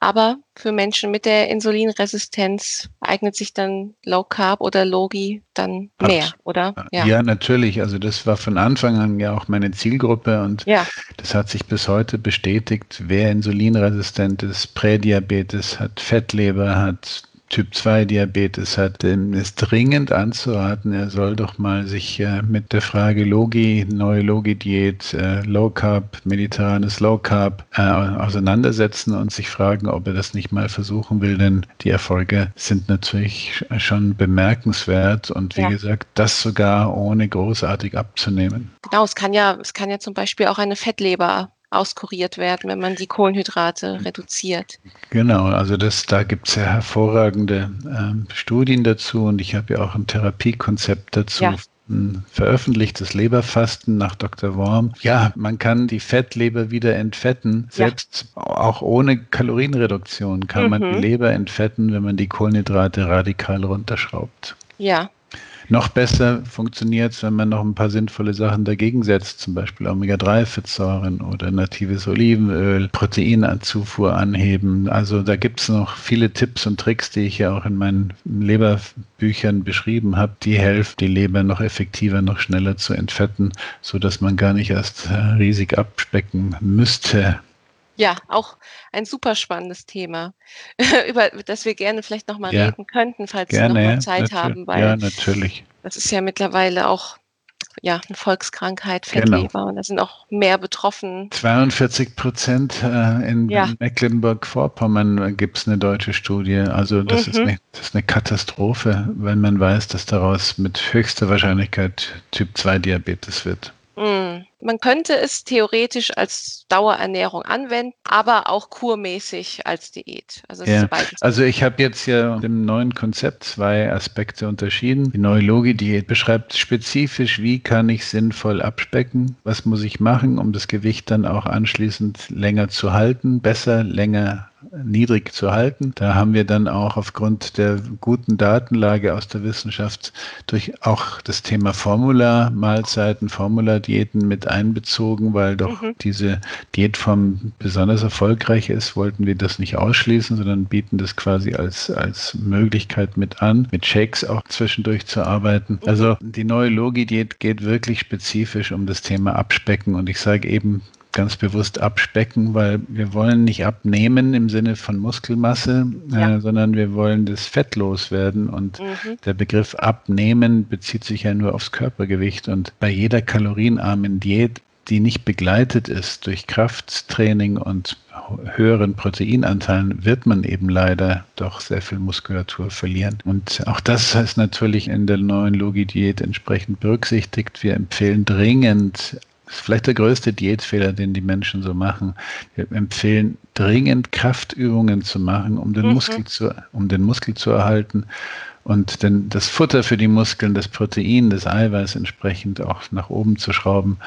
Aber für Menschen mit der Insulinresistenz eignet sich dann Low Carb oder Logi dann mehr, Abs oder? Ja. ja. natürlich. Also das war von Anfang an ja auch meine Zielgruppe und ja. das hat sich bis heute bestätigt. Wer insulinresistent ist, Prädiabetes hat, Fettleber hat, Typ-2-Diabetes hat, dem ist dringend anzuraten, er soll doch mal sich äh, mit der Frage Logi, neue Logi-Diät, äh, Low Carb, mediterranes Low Carb äh, auseinandersetzen und sich fragen, ob er das nicht mal versuchen will, denn die Erfolge sind natürlich schon bemerkenswert und wie ja. gesagt, das sogar ohne großartig abzunehmen. Genau, es kann ja, es kann ja zum Beispiel auch eine Fettleber auskuriert werden, wenn man die Kohlenhydrate reduziert. Genau, also das, da gibt es ja hervorragende äh, Studien dazu und ich habe ja auch ein Therapiekonzept dazu. Ja. Veröffentlicht das Leberfasten nach Dr. Worm. Ja, man kann die Fettleber wieder entfetten. Selbst ja. auch ohne Kalorienreduktion kann mhm. man die Leber entfetten, wenn man die Kohlenhydrate radikal runterschraubt. Ja, noch besser funktioniert es, wenn man noch ein paar sinnvolle Sachen dagegen setzt, zum Beispiel Omega-3-Fettsäuren oder natives Olivenöl, Proteinzufuhr anheben. Also da gibt es noch viele Tipps und Tricks, die ich ja auch in meinen Leberbüchern beschrieben habe, die helfen, die Leber noch effektiver, noch schneller zu entfetten, sodass man gar nicht erst äh, riesig abspecken müsste. Ja, auch ein super spannendes Thema, über das wir gerne vielleicht nochmal ja, reden könnten, falls gerne, Sie nochmal Zeit haben. Weil ja, natürlich. Das ist ja mittlerweile auch ja, eine Volkskrankheit, Fettleber, genau. und da sind auch mehr betroffen. 42 Prozent äh, in ja. Mecklenburg-Vorpommern gibt es eine deutsche Studie. Also das, mhm. ist eine, das ist eine Katastrophe, wenn man weiß, dass daraus mit höchster Wahrscheinlichkeit Typ-2-Diabetes wird. Mhm. Man könnte es theoretisch als Dauerernährung anwenden, aber auch kurmäßig als Diät. Also, ja. also ich habe jetzt ja im neuen Konzept zwei Aspekte unterschieden. Die neue Logi-Diät beschreibt spezifisch, wie kann ich sinnvoll abspecken, was muss ich machen, um das Gewicht dann auch anschließend länger zu halten, besser länger niedrig zu halten. Da haben wir dann auch aufgrund der guten Datenlage aus der Wissenschaft durch auch das Thema Formula-Mahlzeiten, Formula-Diäten mit einbezogen, weil doch mhm. diese Diätform besonders erfolgreich ist, wollten wir das nicht ausschließen, sondern bieten das quasi als, als Möglichkeit mit an, mit Shakes auch zwischendurch zu arbeiten. Mhm. Also die neue Logi-Diät geht wirklich spezifisch um das Thema Abspecken und ich sage eben, ganz bewusst abspecken, weil wir wollen nicht abnehmen im Sinne von Muskelmasse, ja. äh, sondern wir wollen das Fett loswerden. Und mhm. der Begriff abnehmen bezieht sich ja nur aufs Körpergewicht. Und bei jeder kalorienarmen Diät die nicht begleitet ist durch Krafttraining und höheren Proteinanteilen, wird man eben leider doch sehr viel Muskulatur verlieren. Und auch das ist natürlich in der neuen Logi-Diät entsprechend berücksichtigt. Wir empfehlen dringend ist vielleicht der größte Diätfehler, den die Menschen so machen. Wir empfehlen dringend Kraftübungen zu machen, um den, mhm. Muskel, zu, um den Muskel zu erhalten und den, das Futter für die Muskeln, das Protein, das Eiweiß entsprechend auch nach oben zu schrauben,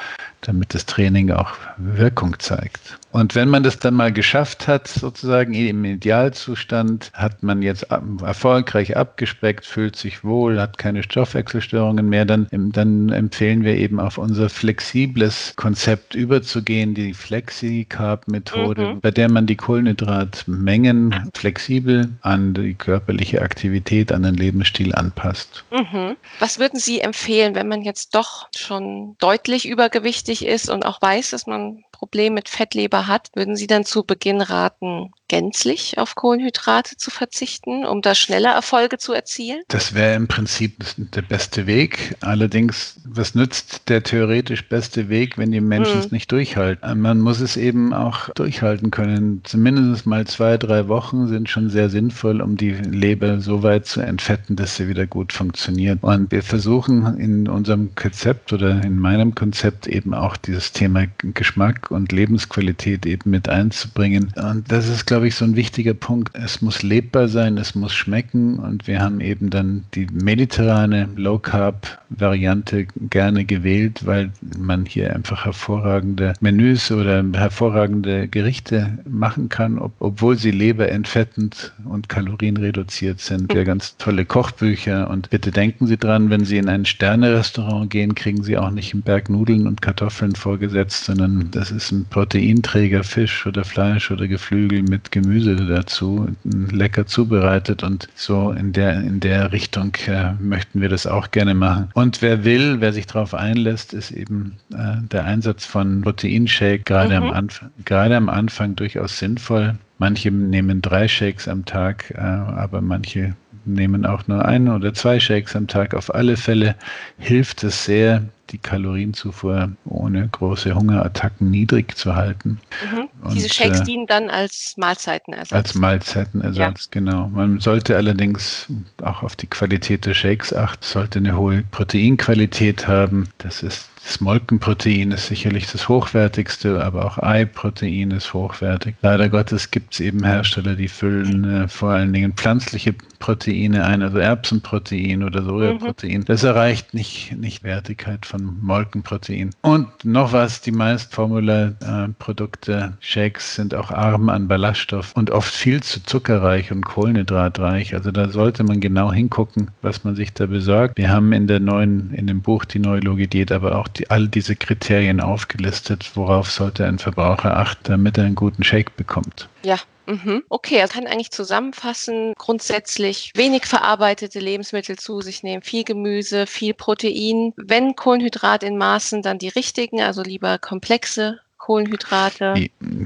damit das Training auch Wirkung zeigt. Und wenn man das dann mal geschafft hat, sozusagen im Idealzustand, hat man jetzt erfolgreich abgespeckt, fühlt sich wohl, hat keine Stoffwechselstörungen mehr, dann, dann empfehlen wir eben auf unser flexibles Konzept überzugehen, die Flexi-Carb-Methode, mhm. bei der man die Kohlenhydratmengen flexibel an die körperliche Aktivität, an den Lebensstil anpasst. Mhm. Was würden Sie empfehlen, wenn man jetzt doch schon deutlich übergewichtig ist und auch weiß, dass man Problem mit Fettleber hat, würden Sie dann zu Beginn raten, gänzlich auf Kohlenhydrate zu verzichten, um da schneller Erfolge zu erzielen? Das wäre im Prinzip der beste Weg. Allerdings, was nützt der theoretisch beste Weg, wenn die Menschen es hm. nicht durchhalten? Man muss es eben auch durchhalten können. Zumindest mal zwei, drei Wochen sind schon sehr sinnvoll, um die Leber so weit zu entfetten, dass sie wieder gut funktioniert. Und wir versuchen in unserem Konzept oder in meinem Konzept eben auch dieses Thema Geschmack und Lebensqualität eben mit einzubringen. Und das ist, glaube ich, so ein wichtiger Punkt. Es muss lebbar sein, es muss schmecken und wir haben eben dann die mediterrane Low Carb Variante gerne gewählt, weil man hier einfach hervorragende Menüs oder hervorragende Gerichte machen kann, ob, obwohl sie leberentfettend und kalorienreduziert sind. Ja, ganz tolle Kochbücher und bitte denken Sie dran, wenn Sie in ein Sterne-Restaurant gehen, kriegen Sie auch nicht einen Berg Nudeln und Kartoffeln vorgesetzt, sondern das ist ein Proteinträger, Fisch oder Fleisch oder Geflügel mit Gemüse dazu, lecker zubereitet und so in der, in der Richtung äh, möchten wir das auch gerne machen. Und wer will, wer sich darauf einlässt, ist eben äh, der Einsatz von Proteinshake gerade, mhm. am Anfang, gerade am Anfang durchaus sinnvoll. Manche nehmen drei Shakes am Tag, äh, aber manche nehmen auch nur ein oder zwei Shakes am Tag. Auf alle Fälle hilft es sehr, die Kalorienzufuhr ohne große Hungerattacken niedrig zu halten. Mhm. Diese Shakes äh, dienen dann als Mahlzeitenersatz. Als Mahlzeitenersatz, ja. genau. Man sollte allerdings auch auf die Qualität der Shakes achten, sollte eine hohe Proteinqualität haben. Das ist das Molkenprotein ist sicherlich das hochwertigste, aber auch Eiprotein ist hochwertig. Leider Gottes gibt es eben Hersteller, die füllen äh, vor allen Dingen pflanzliche Proteine ein, also Erbsenprotein oder Sojaprotein. Mhm. Das erreicht nicht, nicht Wertigkeit von Molkenprotein. Und noch was, die meist Formula-Produkte, Shakes sind auch arm an Ballaststoff und oft viel zu zuckerreich und kohlenhydratreich. Also da sollte man genau hingucken, was man sich da besorgt. Wir haben in der neuen, in dem Buch die neue Logidät aber auch die, all diese Kriterien aufgelistet, worauf sollte ein Verbraucher achten, damit er einen guten Shake bekommt. Ja, Mhm. Okay, er kann eigentlich zusammenfassen, grundsätzlich wenig verarbeitete Lebensmittel zu sich nehmen, viel Gemüse, viel Protein. Wenn Kohlenhydrat in Maßen, dann die richtigen, also lieber komplexe Kohlenhydrate.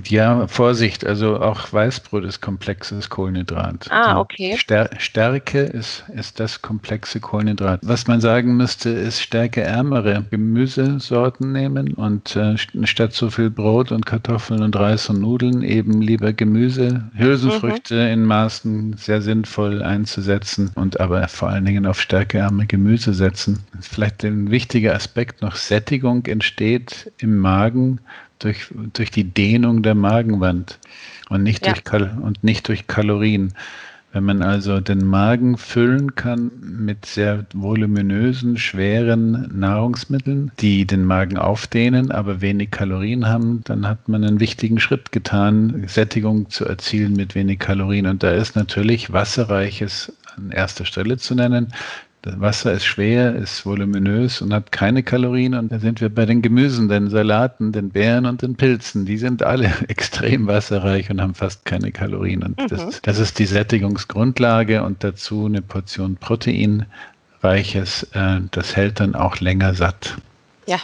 Ja, Vorsicht, also auch Weißbrot ist komplexes Kohlenhydrat. Ah, okay. Stärke ist, ist das komplexe Kohlenhydrat. Was man sagen müsste, ist stärkeärmere Gemüsesorten nehmen und äh, statt so viel Brot und Kartoffeln und Reis und Nudeln eben lieber Gemüse, Hülsenfrüchte mhm. in Maßen sehr sinnvoll einzusetzen und aber vor allen Dingen auf stärkearme Gemüse setzen. Vielleicht ein wichtiger Aspekt noch, Sättigung entsteht im Magen durch, durch die Dehnung der Magenwand und nicht, ja. durch Kal und nicht durch Kalorien. Wenn man also den Magen füllen kann mit sehr voluminösen, schweren Nahrungsmitteln, die den Magen aufdehnen, aber wenig Kalorien haben, dann hat man einen wichtigen Schritt getan, Sättigung zu erzielen mit wenig Kalorien. Und da ist natürlich wasserreiches an erster Stelle zu nennen. Das Wasser ist schwer, ist voluminös und hat keine Kalorien. Und da sind wir bei den Gemüsen, den Salaten, den Beeren und den Pilzen. Die sind alle extrem wasserreich und haben fast keine Kalorien. Und mhm. das, das, ist die Sättigungsgrundlage und dazu eine Portion Proteinreiches. Äh, das hält dann auch länger satt. Ja.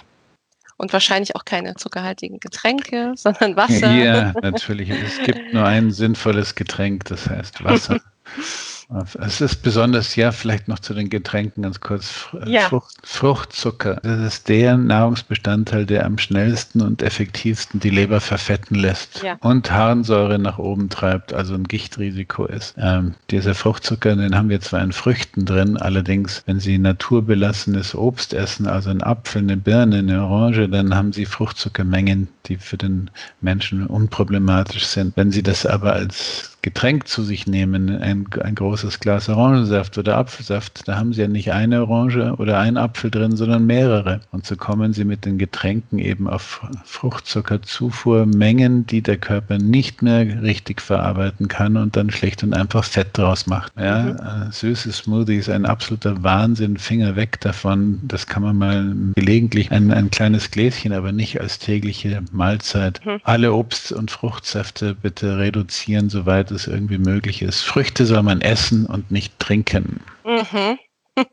Und wahrscheinlich auch keine zuckerhaltigen Getränke, sondern Wasser. Ja, natürlich. Es gibt nur ein sinnvolles Getränk, das heißt Wasser. Es ist besonders, ja, vielleicht noch zu den Getränken ganz kurz. Ja. Frucht, Fruchtzucker. Das ist der Nahrungsbestandteil, der am schnellsten und effektivsten die Leber verfetten lässt ja. und Harnsäure nach oben treibt, also ein Gichtrisiko ist. Ähm, dieser Fruchtzucker, den haben wir zwar in Früchten drin, allerdings, wenn Sie naturbelassenes Obst essen, also ein Apfel, eine Birne, eine Orange, dann haben Sie Fruchtzuckermengen, die für den Menschen unproblematisch sind. Wenn Sie das aber als Getränk zu sich nehmen, ein, ein großes Glas Orangensaft oder Apfelsaft, da haben Sie ja nicht eine Orange oder einen Apfel drin, sondern mehrere. Und so kommen Sie mit den Getränken eben auf Fruchtzuckerzufuhrmengen, die der Körper nicht mehr richtig verarbeiten kann und dann schlecht und einfach Fett draus macht. Ja, mhm. Süße Smoothies, ein absoluter Wahnsinn, Finger weg davon. Das kann man mal gelegentlich, ein, ein kleines Gläschen, aber nicht als tägliche Mahlzeit. Mhm. Alle Obst- und Fruchtsäfte bitte reduzieren, soweit es irgendwie möglich ist. Früchte soll man essen und nicht trinken. Mhm.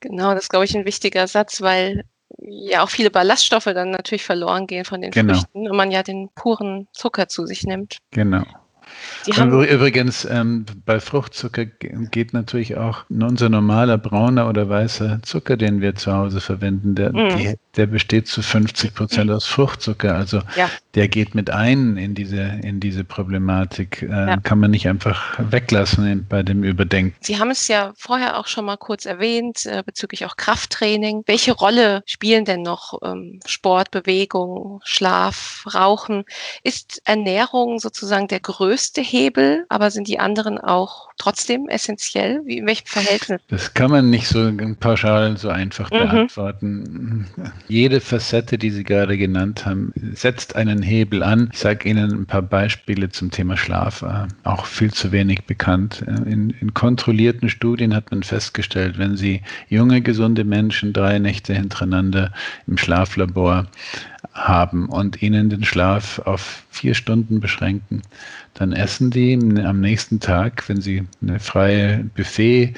genau, das ist, glaube ich, ein wichtiger Satz, weil ja auch viele Ballaststoffe dann natürlich verloren gehen von den genau. Früchten und man ja den puren Zucker zu sich nimmt. Genau. Übrigens, ähm, bei Fruchtzucker geht natürlich auch unser normaler brauner oder weißer Zucker, den wir zu Hause verwenden, der, mm. die, der besteht zu 50 Prozent aus Fruchtzucker. Also ja. der geht mit ein in diese, in diese Problematik. Äh, ja. Kann man nicht einfach weglassen bei dem Überdenken. Sie haben es ja vorher auch schon mal kurz erwähnt, äh, bezüglich auch Krafttraining. Welche Rolle spielen denn noch ähm, Sport, Bewegung, Schlaf, Rauchen? Ist Ernährung sozusagen der größte Hebel, aber sind die anderen auch trotzdem essentiell? Wie, in welchem Verhältnis? Das kann man nicht so pauschal so einfach mhm. beantworten. Jede Facette, die Sie gerade genannt haben, setzt einen Hebel an. Ich sage Ihnen ein paar Beispiele zum Thema Schlaf, äh, auch viel zu wenig bekannt. Äh, in, in kontrollierten Studien hat man festgestellt, wenn Sie junge, gesunde Menschen drei Nächte hintereinander im Schlaflabor haben und ihnen den Schlaf auf vier Stunden beschränken, dann essen die am nächsten Tag, wenn sie eine freie Buffet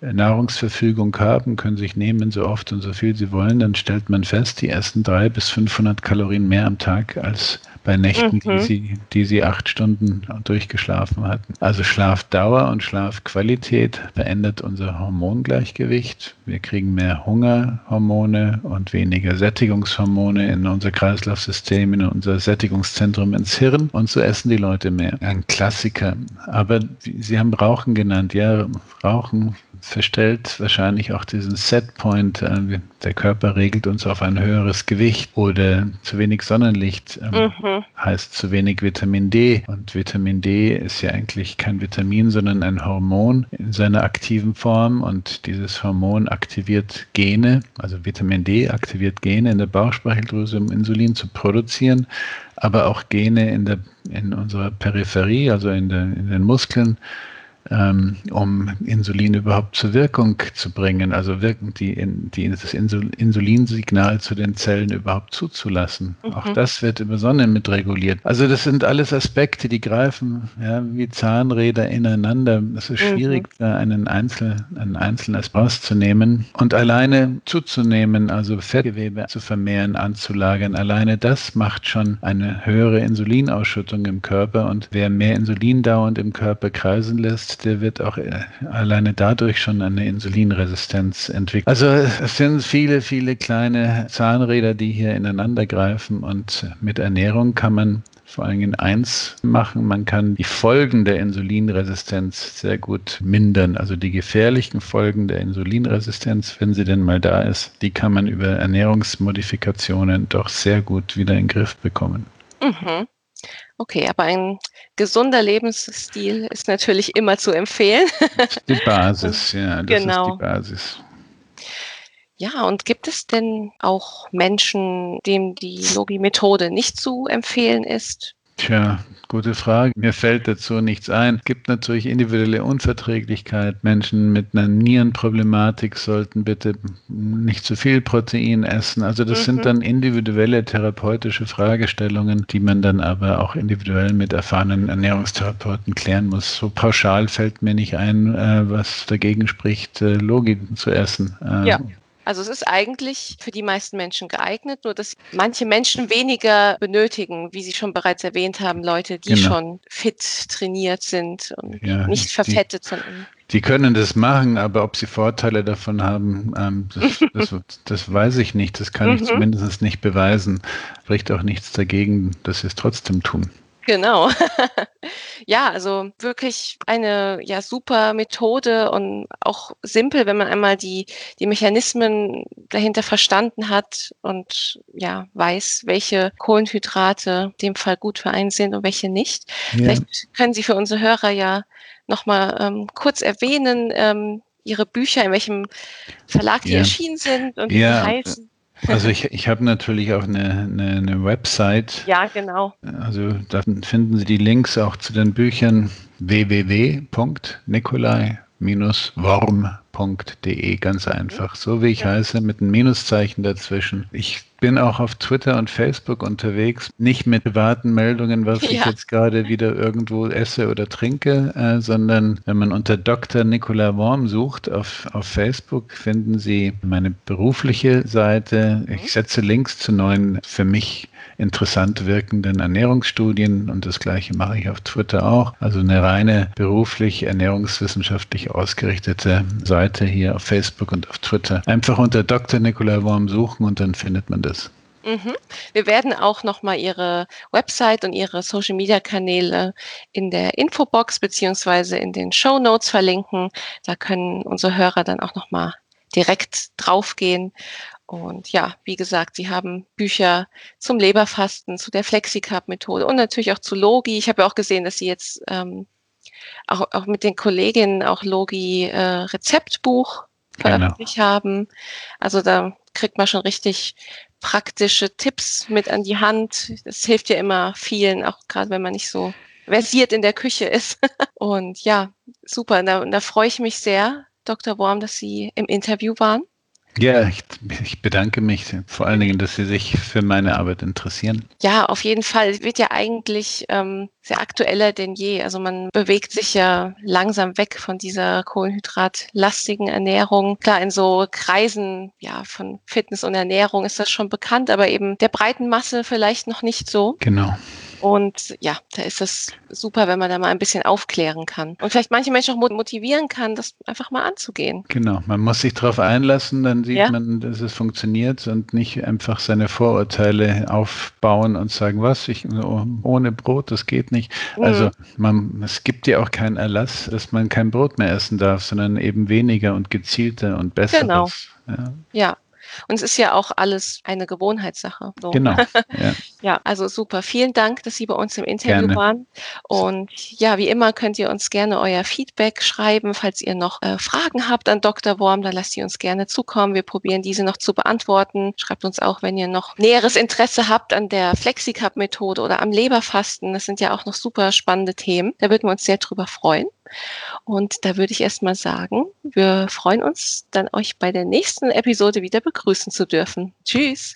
Nahrungsverfügung haben, können sich nehmen, so oft und so viel sie wollen, dann stellt man fest, die essen drei bis 500 Kalorien mehr am Tag als bei Nächten, mhm. die, sie, die sie acht Stunden durchgeschlafen hatten. Also Schlafdauer und Schlafqualität verändert unser Hormongleichgewicht. Wir kriegen mehr Hungerhormone und weniger Sättigungshormone in unser Kreislaufsystem, in unser Sättigungszentrum ins Hirn und so essen die Leute mehr. Ein Klassiker. Aber Sie haben Rauchen genannt. Ja, Rauchen verstellt wahrscheinlich auch diesen Setpoint. Äh, der Körper regelt uns auf ein höheres Gewicht oder zu wenig Sonnenlicht ähm, mhm. heißt zu wenig Vitamin D. Und Vitamin D ist ja eigentlich kein Vitamin, sondern ein Hormon in seiner aktiven Form. Und dieses Hormon aktiviert Gene, also Vitamin D aktiviert Gene in der Bauchspeicheldrüse, um Insulin zu produzieren, aber auch Gene in, der, in unserer Peripherie, also in, der, in den Muskeln ähm, um Insulin überhaupt zur Wirkung zu bringen, also wirken die, die das Insulinsignal zu den Zellen überhaupt zuzulassen. Mhm. Auch das wird über Sonne mit reguliert. Also das sind alles Aspekte, die greifen ja, wie Zahnräder ineinander. Es ist mhm. schwierig, da einen, Einzel, einen einzelnen Aspekt rauszunehmen und alleine zuzunehmen, also Fettgewebe zu vermehren, anzulagern. Alleine das macht schon eine höhere Insulinausschüttung im Körper und wer mehr Insulin dauernd im Körper kreisen lässt, der wird auch äh, alleine dadurch schon eine Insulinresistenz entwickeln. Also es sind viele, viele kleine Zahnräder, die hier ineinander greifen und mit Ernährung kann man vor allen Dingen eins machen, man kann die Folgen der Insulinresistenz sehr gut mindern. Also die gefährlichen Folgen der Insulinresistenz, wenn sie denn mal da ist, die kann man über Ernährungsmodifikationen doch sehr gut wieder in den Griff bekommen. Mhm. Okay, aber ein gesunder Lebensstil ist natürlich immer zu empfehlen. Die Basis, ja, das genau. ist die Basis. Ja, und gibt es denn auch Menschen, dem die Logi-Methode nicht zu empfehlen ist? Tja, gute Frage. Mir fällt dazu nichts ein. Es gibt natürlich individuelle Unverträglichkeit. Menschen mit einer Nierenproblematik sollten bitte nicht zu viel Protein essen. Also das mhm. sind dann individuelle therapeutische Fragestellungen, die man dann aber auch individuell mit erfahrenen Ernährungstherapeuten klären muss. So pauschal fällt mir nicht ein, äh, was dagegen spricht, äh, Logi zu essen. Äh, ja. Also es ist eigentlich für die meisten Menschen geeignet, nur dass manche Menschen weniger benötigen, wie Sie schon bereits erwähnt haben, Leute, die genau. schon fit trainiert sind und ja, nicht verfettet sind. Die können das machen, aber ob sie Vorteile davon haben, ähm, das, das, das, weiß ich nicht. Das kann ich mhm. zumindest nicht beweisen. Spricht auch nichts dagegen, dass sie es trotzdem tun. Genau. ja, also wirklich eine ja super Methode und auch simpel, wenn man einmal die die Mechanismen dahinter verstanden hat und ja weiß, welche Kohlenhydrate in dem Fall gut für einen sind und welche nicht. Ja. Vielleicht können Sie für unsere Hörer ja nochmal ähm, kurz erwähnen, ähm, Ihre Bücher, in welchem Verlag die ja. erschienen sind und wie ja. sie heißen. Also ich, ich habe natürlich auch eine, eine, eine, Website. Ja, genau. Also da finden Sie die Links auch zu den Büchern www.nikolai-worm.de, ganz einfach. So wie ich ja. heiße, mit einem Minuszeichen dazwischen. Ich bin auch auf Twitter und Facebook unterwegs, nicht mit privaten Meldungen, was ja. ich jetzt gerade wieder irgendwo esse oder trinke, äh, sondern wenn man unter Dr. Nicola Worm sucht auf, auf Facebook, finden Sie meine berufliche Seite. Ich mhm. setze Links zu neuen für mich interessant wirkenden Ernährungsstudien und das gleiche mache ich auf Twitter auch. Also eine reine beruflich ernährungswissenschaftlich ausgerichtete Seite hier auf Facebook und auf Twitter. Einfach unter Dr. Nikolai Worm suchen und dann findet man das. Mhm. Wir werden auch nochmal Ihre Website und Ihre Social Media Kanäle in der Infobox beziehungsweise in den Show Notes verlinken. Da können unsere Hörer dann auch nochmal direkt draufgehen und ja, wie gesagt, sie haben Bücher zum Leberfasten, zu der FlexiCarb-Methode und natürlich auch zu Logi. Ich habe ja auch gesehen, dass sie jetzt ähm, auch, auch mit den Kolleginnen auch Logi äh, Rezeptbuch veröffentlicht genau. haben. Also da kriegt man schon richtig praktische Tipps mit an die Hand. Das hilft ja immer vielen, auch gerade wenn man nicht so versiert in der Küche ist. Und ja, super. Da, da freue ich mich sehr, Dr. Worm, dass Sie im Interview waren. Ja, ich, ich, bedanke mich vor allen Dingen, dass Sie sich für meine Arbeit interessieren. Ja, auf jeden Fall. Es wird ja eigentlich ähm, sehr aktueller denn je. Also man bewegt sich ja langsam weg von dieser kohlenhydratlastigen Ernährung. Klar, in so Kreisen ja, von Fitness und Ernährung ist das schon bekannt, aber eben der breiten Masse vielleicht noch nicht so. Genau. Und ja, da ist es super, wenn man da mal ein bisschen aufklären kann. Und vielleicht manche Menschen auch motivieren kann, das einfach mal anzugehen. Genau, man muss sich darauf einlassen, dann sieht ja. man, dass es funktioniert und nicht einfach seine Vorurteile aufbauen und sagen, was, ich ohne Brot, das geht nicht. Mhm. Also man, es gibt ja auch keinen Erlass, dass man kein Brot mehr essen darf, sondern eben weniger und gezielter und besser. Genau. Ja. ja. Und es ist ja auch alles eine Gewohnheitssache. So. Genau. Ja. ja. also super. Vielen Dank, dass Sie bei uns im Interview gerne. waren. Und ja, wie immer könnt ihr uns gerne euer Feedback schreiben. Falls ihr noch äh, Fragen habt an Dr. Worm, dann lasst sie uns gerne zukommen. Wir probieren diese noch zu beantworten. Schreibt uns auch, wenn ihr noch näheres Interesse habt an der FlexiCup-Methode oder am Leberfasten. Das sind ja auch noch super spannende Themen. Da würden wir uns sehr drüber freuen. Und da würde ich erstmal sagen, wir freuen uns dann euch bei der nächsten Episode wieder begrüßen zu dürfen. Tschüss.